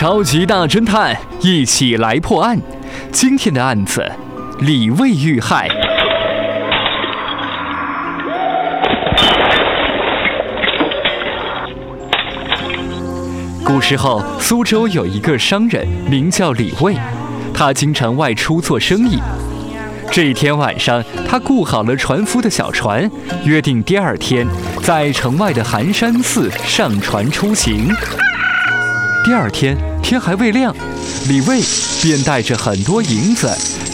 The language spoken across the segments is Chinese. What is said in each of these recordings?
超级大侦探一起来破案。今天的案子，李卫遇害。古时候，苏州有一个商人，名叫李卫，他经常外出做生意。这一天晚上，他雇好了船夫的小船，约定第二天在城外的寒山寺上船出行。第二天天还未亮，李卫便带着很多银子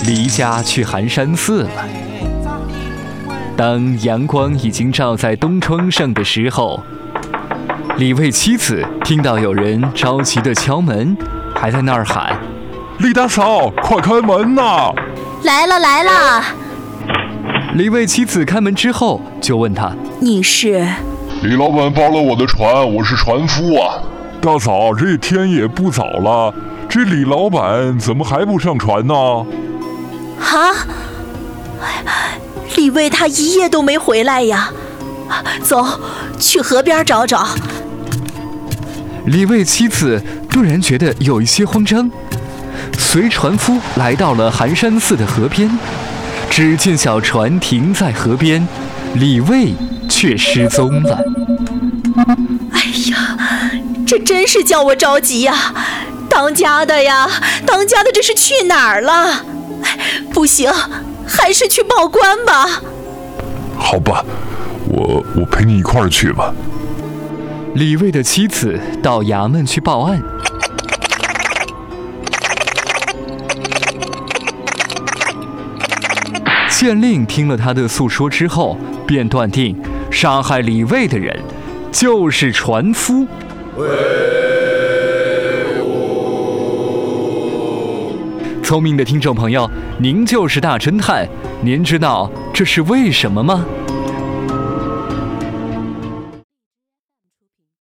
离家去寒山寺了。当阳光已经照在东窗上的时候，李卫妻子听到有人着急的敲门，还在那儿喊：“李大嫂，快开门呐！”来了来了，李卫妻子开门之后就问他：“你是？”李老板包了我的船，我是船夫啊。大嫂，这天也不早了，这李老板怎么还不上船呢？啊！李卫他一夜都没回来呀。走，去河边找找。李卫妻子顿然觉得有一些慌张。随船夫来到了寒山寺的河边，只见小船停在河边，李卫却失踪了。哎呀，这真是叫我着急呀！当家的呀，当家的这是去哪儿了？不行，还是去报官吧。好吧，我我陪你一块儿去吧。李卫的妻子到衙门去报案。县令听了他的诉说之后，便断定杀害李卫的人就是船夫。聪明的听众朋友，您就是大侦探，您知道这是为什么吗？